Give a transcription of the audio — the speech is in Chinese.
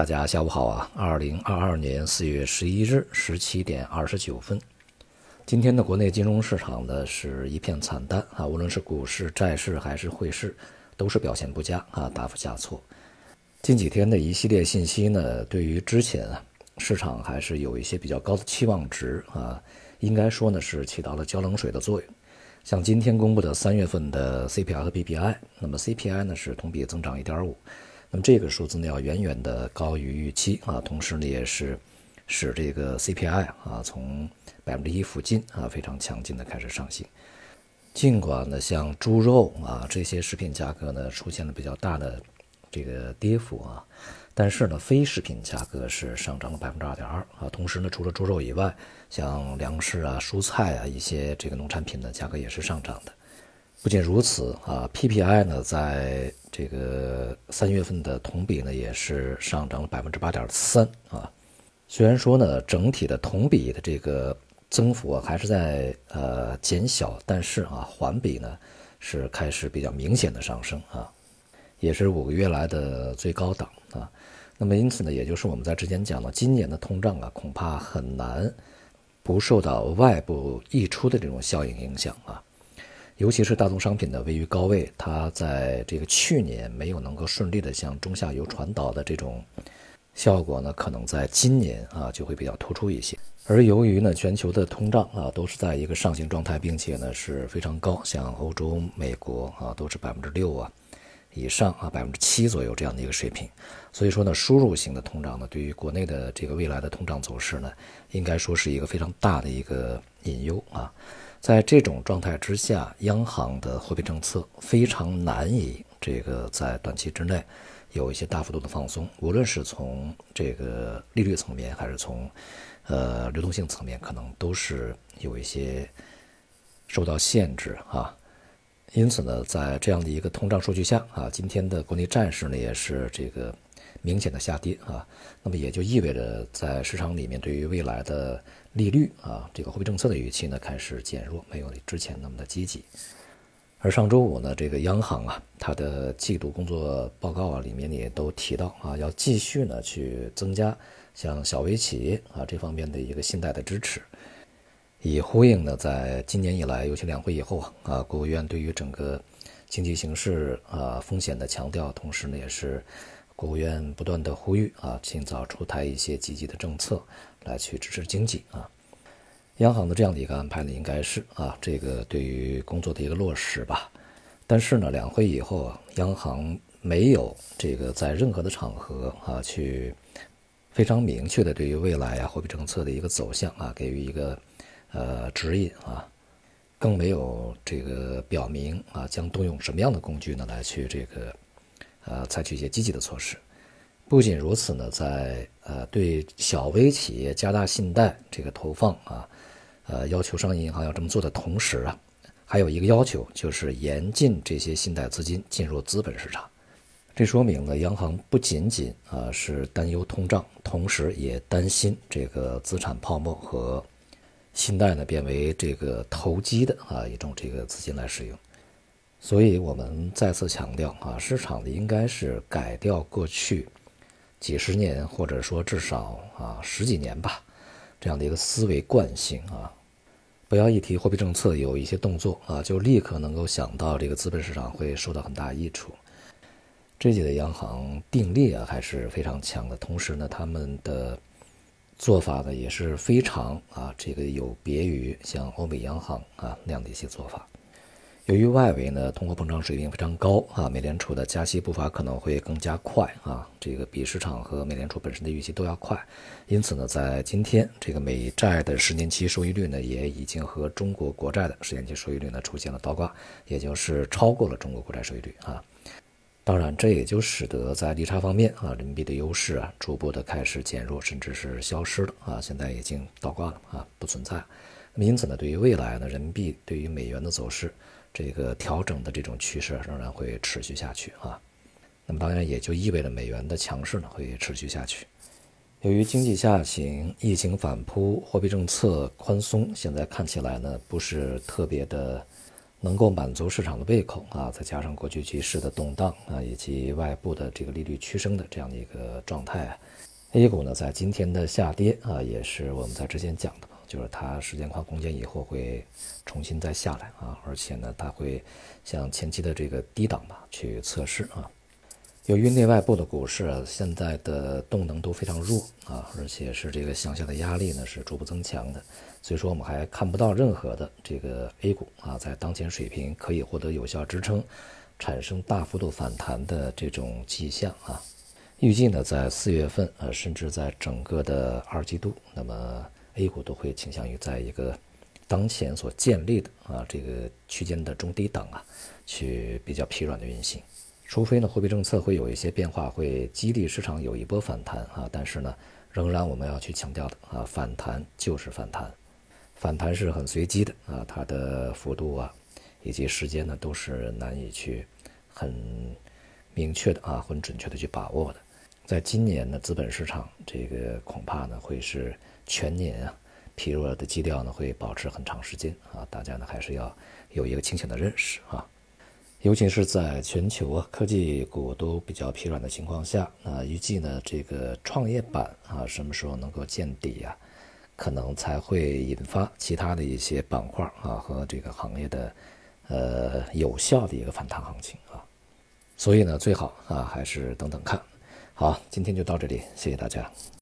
大家下午好啊！二零二二年四月十一日十七点二十九分，今天的国内金融市场呢是一片惨淡啊，无论是股市、债市还是汇市，都是表现不佳啊，大幅下挫。近几天的一系列信息呢，对于之前啊市场还是有一些比较高的期望值啊，应该说呢是起到了浇冷水的作用。像今天公布的三月份的 CPI 和 PPI，那么 CPI 呢是同比增长一点五。那么这个数字呢要远远的高于预期啊，同时呢也是使这个 CPI 啊从百分之一附近啊非常强劲的开始上行。尽管呢像猪肉啊这些食品价格呢出现了比较大的这个跌幅啊，但是呢非食品价格是上涨了百分之二点二啊。同时呢除了猪肉以外，像粮食啊、蔬菜啊一些这个农产品的价格也是上涨的。不仅如此啊，PPI 呢，在这个三月份的同比呢，也是上涨了百分之八点三啊。虽然说呢，整体的同比的这个增幅还是在呃减小，但是啊，环比呢是开始比较明显的上升啊，也是五个月来的最高档啊。那么因此呢，也就是我们在之前讲到，今年的通胀啊，恐怕很难不受到外部溢出的这种效应影响啊。尤其是大宗商品呢位于高位，它在这个去年没有能够顺利的向中下游传导的这种效果呢，可能在今年啊就会比较突出一些。而由于呢全球的通胀啊都是在一个上行状态，并且呢是非常高，像欧洲、美国啊都是百分之六啊以上啊百分之七左右这样的一个水平。所以说呢，输入型的通胀呢对于国内的这个未来的通胀走势呢，应该说是一个非常大的一个隐忧啊。在这种状态之下，央行的货币政策非常难以这个在短期之内有一些大幅度的放松，无论是从这个利率层面，还是从呃流动性层面，可能都是有一些受到限制啊。因此呢，在这样的一个通胀数据下啊，今天的国内债市呢也是这个明显的下跌啊。那么也就意味着在市场里面对于未来的。利率啊，这个货币政策的预期呢开始减弱，没有之前那么的积极。而上周五呢，这个央行啊，它的季度工作报告啊里面也都提到啊，要继续呢去增加像小微企业啊这方面的一个信贷的支持，以呼应呢在今年以来，尤其两会以后，啊国务院对于整个经济形势啊风险的强调，同时呢也是。国务院不断的呼吁啊，尽早出台一些积极的政策来去支持经济啊。央行的这样的一个安排呢，应该是啊，这个对于工作的一个落实吧。但是呢，两会以后啊，央行没有这个在任何的场合啊，去非常明确的对于未来啊货币政策的一个走向啊，给予一个呃指引啊，更没有这个表明啊，将动用什么样的工具呢，来去这个。呃，采取一些积极的措施。不仅如此呢，在呃对小微企业加大信贷这个投放啊，呃要求商业银行要这么做的同时啊，还有一个要求就是严禁这些信贷资金进入资本市场。这说明呢，央行不仅仅啊是担忧通胀，同时也担心这个资产泡沫和信贷呢变为这个投机的啊一种这个资金来使用。所以我们再次强调啊，市场的应该是改掉过去几十年或者说至少啊十几年吧这样的一个思维惯性啊，不要一提货币政策有一些动作啊，就立刻能够想到这个资本市场会受到很大益处。这几个央行定力啊还是非常强的，同时呢，他们的做法呢也是非常啊这个有别于像欧美央行啊那样的一些做法。由于外围呢通货膨胀水平非常高啊，美联储的加息步伐可能会更加快啊，这个比市场和美联储本身的预期都要快，因此呢，在今天这个美债的十年期收益率呢也已经和中国国债的十年期收益率呢出现了倒挂，也就是超过了中国国债收益率啊。当然，这也就使得在利差方面啊，人民币的优势啊逐步的开始减弱，甚至是消失了啊，现在已经倒挂了啊，不存在。那么因此呢，对于未来呢，人民币对于美元的走势。这个调整的这种趋势仍然会持续下去啊，那么当然也就意味着美元的强势呢会持续下去。由于经济下行、疫情反扑、货币政策宽松，现在看起来呢不是特别的能够满足市场的胃口啊，再加上过去局势的动荡啊，以及外部的这个利率趋升的这样的一个状态啊，A 股呢在今天的下跌啊，也是我们在之前讲的，就是它时间跨空间以后会重新再下来啊，而且呢它会向前期的这个低档吧去测试啊。由于内外部的股市啊，现在的动能都非常弱啊，而且是这个向下的压力呢是逐步增强的，所以说我们还看不到任何的这个 A 股啊在当前水平可以获得有效支撑，产生大幅度反弹的这种迹象啊。预计呢在四月份呃，甚至在整个的二季度，那么 A 股都会倾向于在一个当前所建立的啊这个区间的中低档啊，去比较疲软的运行。除非呢，货币政策会有一些变化，会激励市场有一波反弹啊。但是呢，仍然我们要去强调的啊，反弹就是反弹，反弹是很随机的啊，它的幅度啊，以及时间呢，都是难以去很明确的啊，很准确的去把握的。在今年呢，资本市场这个恐怕呢，会是全年啊疲弱的基调呢，会保持很长时间啊。大家呢，还是要有一个清醒的认识啊。尤其是在全球啊科技股都比较疲软的情况下，那预计呢这个创业板啊什么时候能够见底啊，可能才会引发其他的一些板块啊和这个行业的呃有效的一个反弹行情啊，所以呢最好啊还是等等看。好，今天就到这里，谢谢大家。